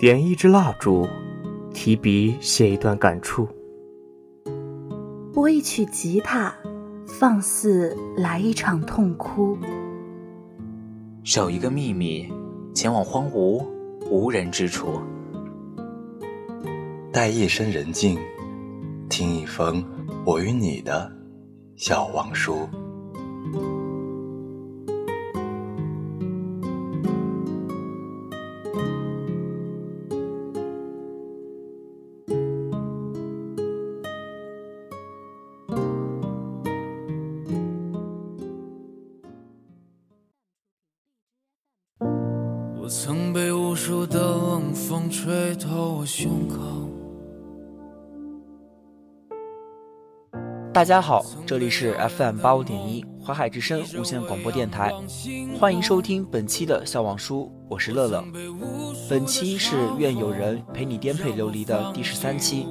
点一支蜡烛，提笔写一段感触；拨一曲吉他，放肆来一场痛哭；守一个秘密，前往荒芜无人之处；待夜深人静，听一封我与你的小王书。无数的冷风吹透我胸口。大家好，这里是 FM 八五点一淮海之声无线广播电台，欢迎收听本期的笑忘书，我是乐乐。本期是愿有人陪你颠沛流离的第十三期，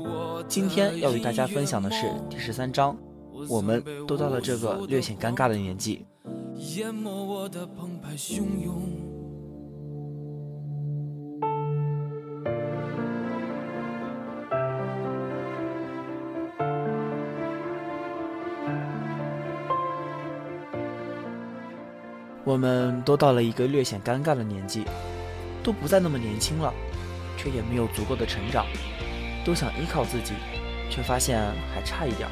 今天要与大家分享的是第十三章。我们都到了这个略显尴尬的年纪。淹没我的澎湃汹涌。我们都到了一个略显尴尬的年纪，都不再那么年轻了，却也没有足够的成长，都想依靠自己，却发现还差一点儿；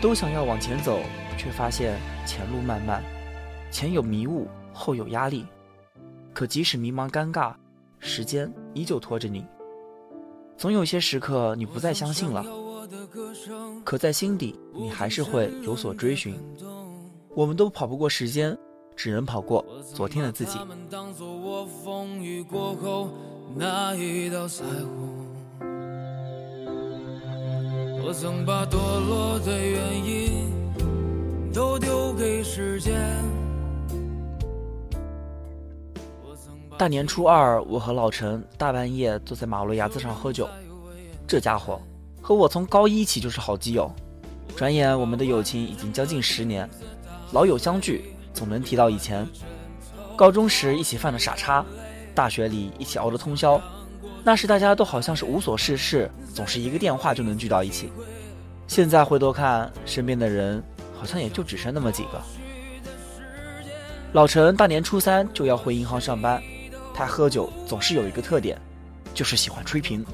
都想要往前走，却发现前路漫漫，前有迷雾，后有压力。可即使迷茫尴尬，时间依旧拖着你。总有些时刻你不再相信了，可在心底你还是会有所追寻。我们都跑不过时间。只能跑过昨天的自己。大年初二，我和老陈大半夜坐在马路牙子上喝酒。这家伙和我从高一起就是好基友，转眼我们的友情已经将近十年，老友相聚。总能提到以前，高中时一起犯的傻叉，大学里一起熬的通宵，那时大家都好像是无所事事，总是一个电话就能聚到一起。现在回头看，身边的人好像也就只剩那么几个。老陈大年初三就要回银行上班，他喝酒总是有一个特点，就是喜欢吹瓶，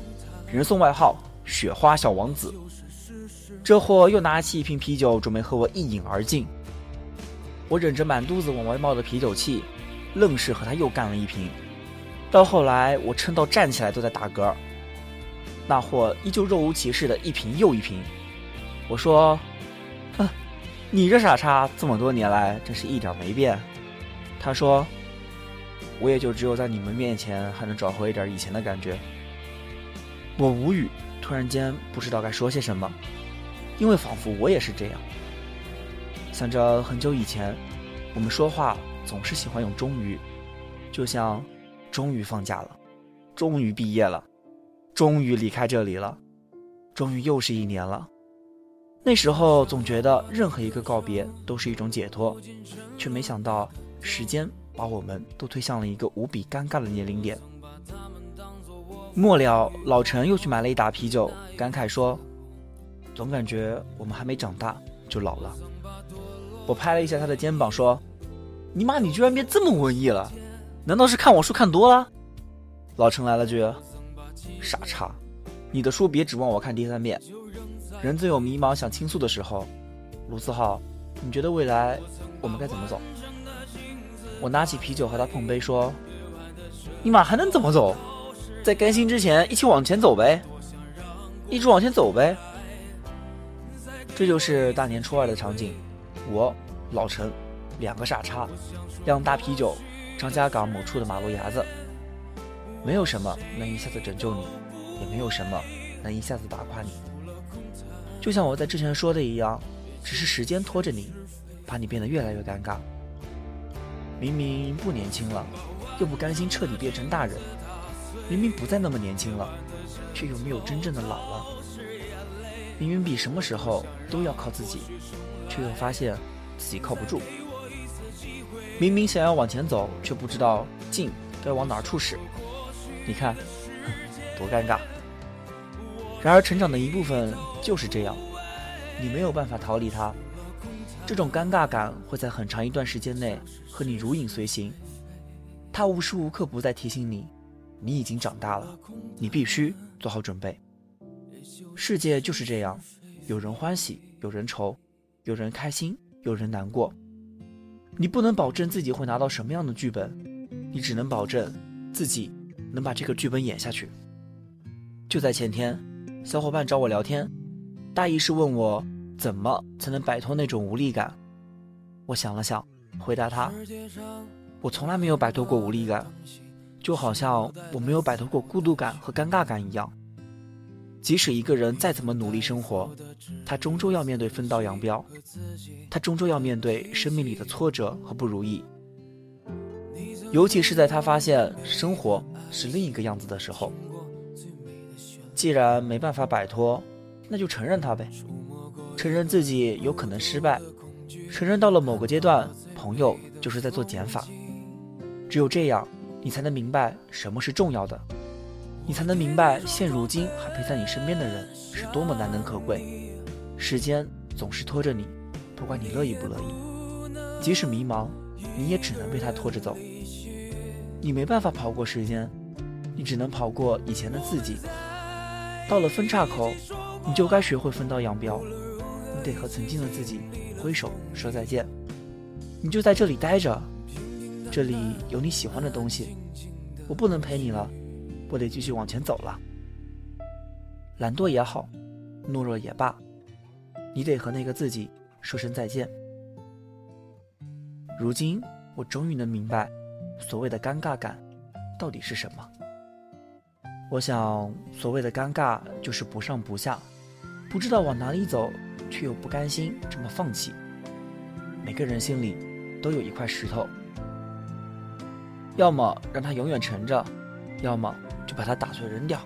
人送外号“雪花小王子”。这货又拿起一瓶啤酒，准备和我一饮而尽。我忍着满肚子往外冒的啤酒气，愣是和他又干了一瓶。到后来，我撑到站起来都在打嗝。那货依旧若无其事的一瓶又一瓶。我说：“哼，你这傻叉，这么多年来真是一点没变。”他说：“我也就只有在你们面前还能找回一点以前的感觉。”我无语，突然间不知道该说些什么，因为仿佛我也是这样。想着很久以前，我们说话总是喜欢用“终于”，就像“终于放假了，终于毕业了，终于离开这里了，终于又是一年了。”那时候总觉得任何一个告别都是一种解脱，却没想到时间把我们都推向了一个无比尴尬的年龄点。末了，老陈又去买了一打啤酒，感慨说：“总感觉我们还没长大就老了。”我拍了一下他的肩膀，说：“你妈，你居然变这么文艺了？难道是看我书看多了？”老陈来了句：“傻叉，你的书别指望我看第三遍。人总有迷茫想倾诉的时候。卢思浩，你觉得未来我们该怎么走？”我拿起啤酒和他碰杯，说：“你妈还能怎么走？在甘心之前，一起往前走呗，一直往前走呗。”这就是大年初二的场景。我，老陈，两个傻叉，酿大啤酒，张家港某处的马路牙子，没有什么能一下子拯救你，也没有什么能一下子打垮你。就像我在之前说的一样，只是时间拖着你，把你变得越来越尴尬。明明不年轻了，又不甘心彻底变成大人；明明不再那么年轻了，却又没有真正的老了。明明比什么时候都要靠自己。却又发现自己靠不住，明明想要往前走，却不知道劲该往哪处使。你看，多尴尬。然而，成长的一部分就是这样，你没有办法逃离它。这种尴尬感会在很长一段时间内和你如影随形，它无时无刻不在提醒你，你已经长大了，你必须做好准备。世界就是这样，有人欢喜，有人愁，有人开心，有人难过。你不能保证自己会拿到什么样的剧本，你只能保证自己能把这个剧本演下去。就在前天，小伙伴找我聊天，大意是问我怎么才能摆脱那种无力感。我想了想，回答他：我从来没有摆脱过无力感，就好像我没有摆脱过孤独感和尴尬感一样。即使一个人再怎么努力生活，他终究要面对分道扬镳，他终究要面对生命里的挫折和不如意。尤其是在他发现生活是另一个样子的时候。既然没办法摆脱，那就承认它呗，承认自己有可能失败，承认到了某个阶段，朋友就是在做减法。只有这样，你才能明白什么是重要的。你才能明白，现如今还陪在你身边的人是多么难能可贵。时间总是拖着你，不管你乐意不乐意，即使迷茫，你也只能被他拖着走。你没办法跑过时间，你只能跑过以前的自己。到了分岔口，你就该学会分道扬镳，你得和曾经的自己挥手说再见。你就在这里待着，这里有你喜欢的东西。我不能陪你了。我得继续往前走了。懒惰也好，懦弱也罢，你得和那个自己说声再见。如今，我终于能明白，所谓的尴尬感到底是什么。我想，所谓的尴尬就是不上不下，不知道往哪里走，却又不甘心这么放弃。每个人心里都有一块石头，要么让它永远沉着，要么。就把它打碎扔掉。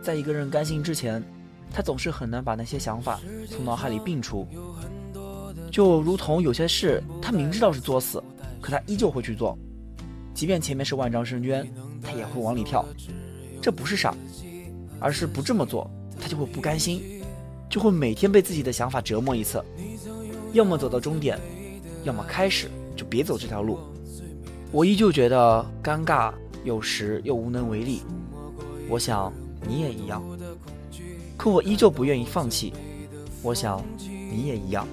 在一个人甘心之前，他总是很难把那些想法从脑海里摒除。就如同有些事，他明知道是作死，可他依旧会去做，即便前面是万丈深渊，他也会往里跳。这不是傻，而是不这么做，他就会不甘心，就会每天被自己的想法折磨一次。要么走到终点，要么开始就别走这条路。我依旧觉得尴尬。有时又无能为力，我想你也一样。可我依旧不愿意放弃，我想你也一样。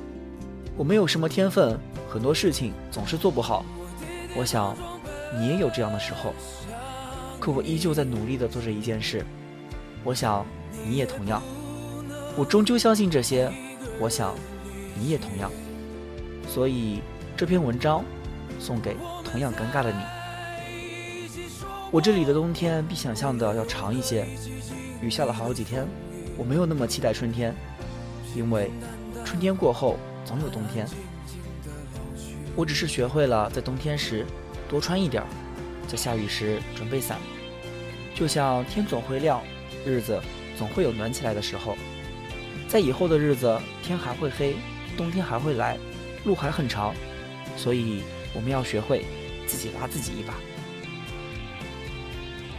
我没有什么天分，很多事情总是做不好，我想你也有这样的时候。可我依旧在努力地做着一件事，我想你也同样。我终究相信这些，我想你也同样。所以这篇文章送给同样尴尬的你。我这里的冬天比想象的要长一些，雨下了好几天，我没有那么期待春天，因为春天过后总有冬天。我只是学会了在冬天时多穿一点儿，在下雨时准备伞。就像天总会亮，日子总会有暖起来的时候，在以后的日子天还会黑，冬天还会来，路还很长，所以我们要学会自己拉自己一把。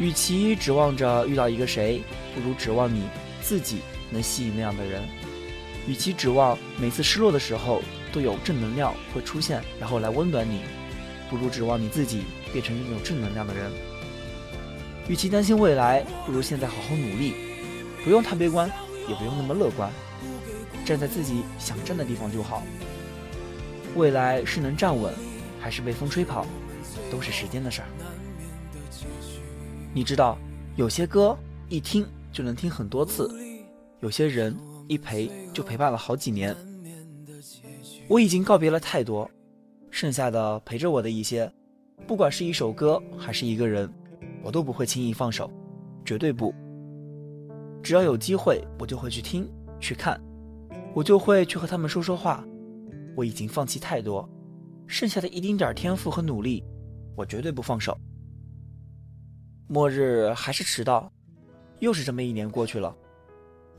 与其指望着遇到一个谁，不如指望你自己能吸引那样的人。与其指望每次失落的时候都有正能量会出现，然后来温暖你，不如指望你自己变成拥有正能量的人。与其担心未来，不如现在好好努力，不用太悲观，也不用那么乐观，站在自己想站的地方就好。未来是能站稳，还是被风吹跑，都是时间的事儿。你知道，有些歌一听就能听很多次，有些人一陪就陪伴了好几年。我已经告别了太多，剩下的陪着我的一些，不管是一首歌还是一个人，我都不会轻易放手，绝对不。只要有机会，我就会去听去看，我就会去和他们说说话。我已经放弃太多，剩下的一丁点天赋和努力，我绝对不放手。末日还是迟到，又是这么一年过去了。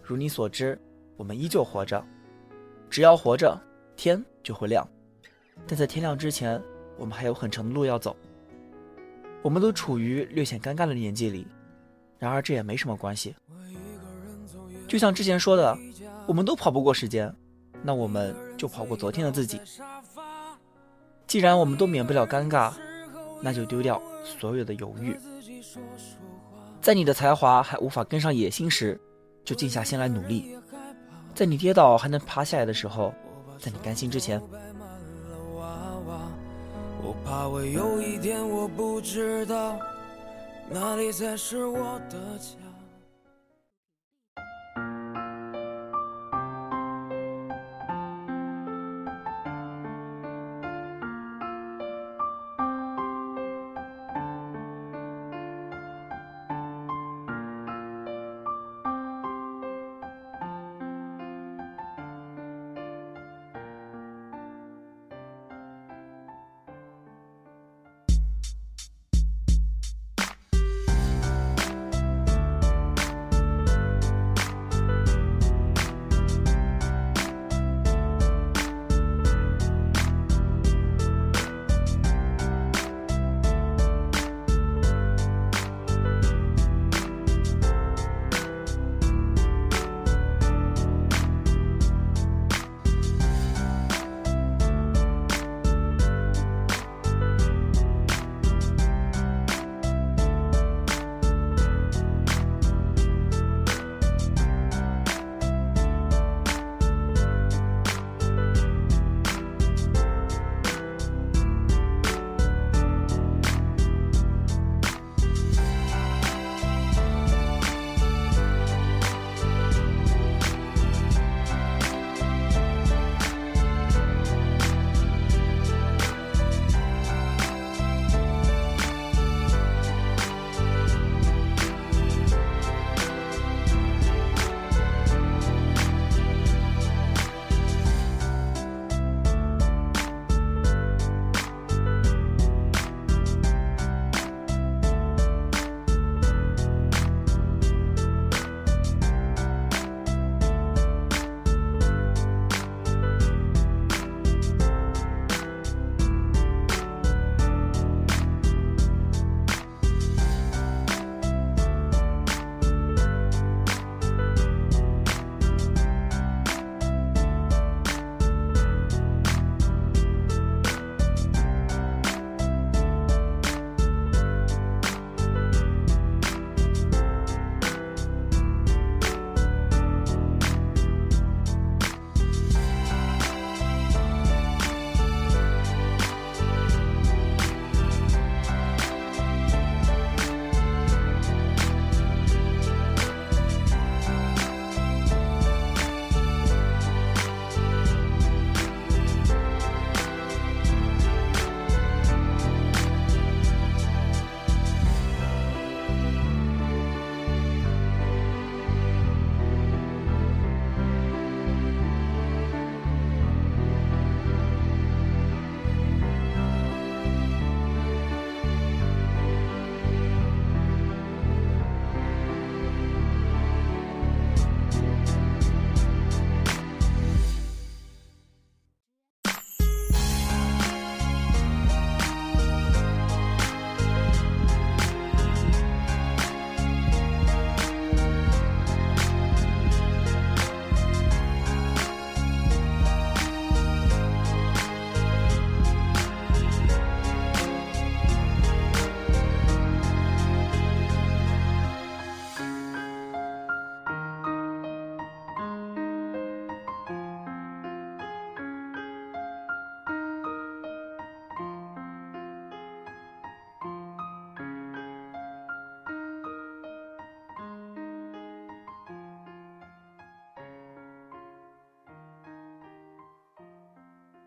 如你所知，我们依旧活着。只要活着，天就会亮。但在天亮之前，我们还有很长的路要走。我们都处于略显尴尬的年纪里，然而这也没什么关系。就像之前说的，我们都跑不过时间，那我们就跑过昨天的自己。既然我们都免不了尴尬，那就丢掉所有的犹豫。在你的才华还无法跟上野心时，就静下心来努力；在你跌倒还能爬起来的时候，在你甘心之前。我怕我有一天我不知道哪里才是我的家。